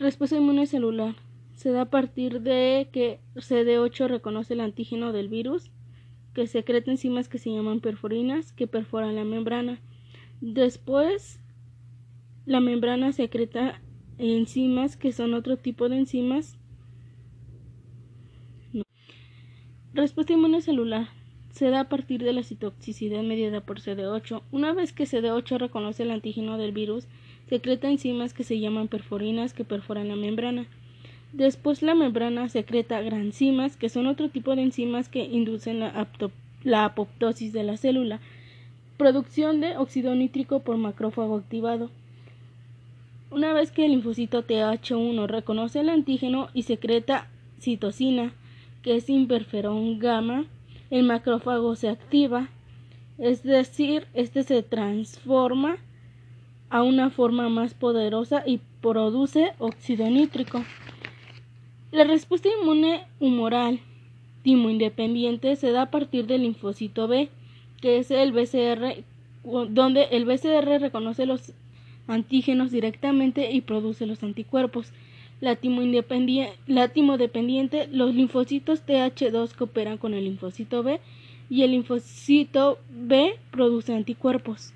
Respuesta inmune celular. Se da a partir de que CD8 reconoce el antígeno del virus, que secreta enzimas que se llaman perforinas, que perforan la membrana. Después, la membrana secreta enzimas que son otro tipo de enzimas. Respuesta inmune celular se da a partir de la citotoxicidad mediada por CD8. Una vez que CD8 reconoce el antígeno del virus, secreta enzimas que se llaman perforinas que perforan la membrana. Después la membrana secreta granzimas, que son otro tipo de enzimas que inducen la, apoptosis de la célula. Producción de óxido nítrico por macrófago activado. Una vez que el linfocito TH1 reconoce el antígeno y secreta citosina, que es interferón gamma, el macrófago se activa, es decir, este se transforma a una forma más poderosa y produce óxido nítrico. La respuesta inmune humoral timo independiente se da a partir del linfocito B, que es el BCR, donde el BCR reconoce los antígenos directamente y produce los anticuerpos. La timo, la timo dependiente, los linfocitos TH2 cooperan con el linfocito B y el linfocito B produce anticuerpos.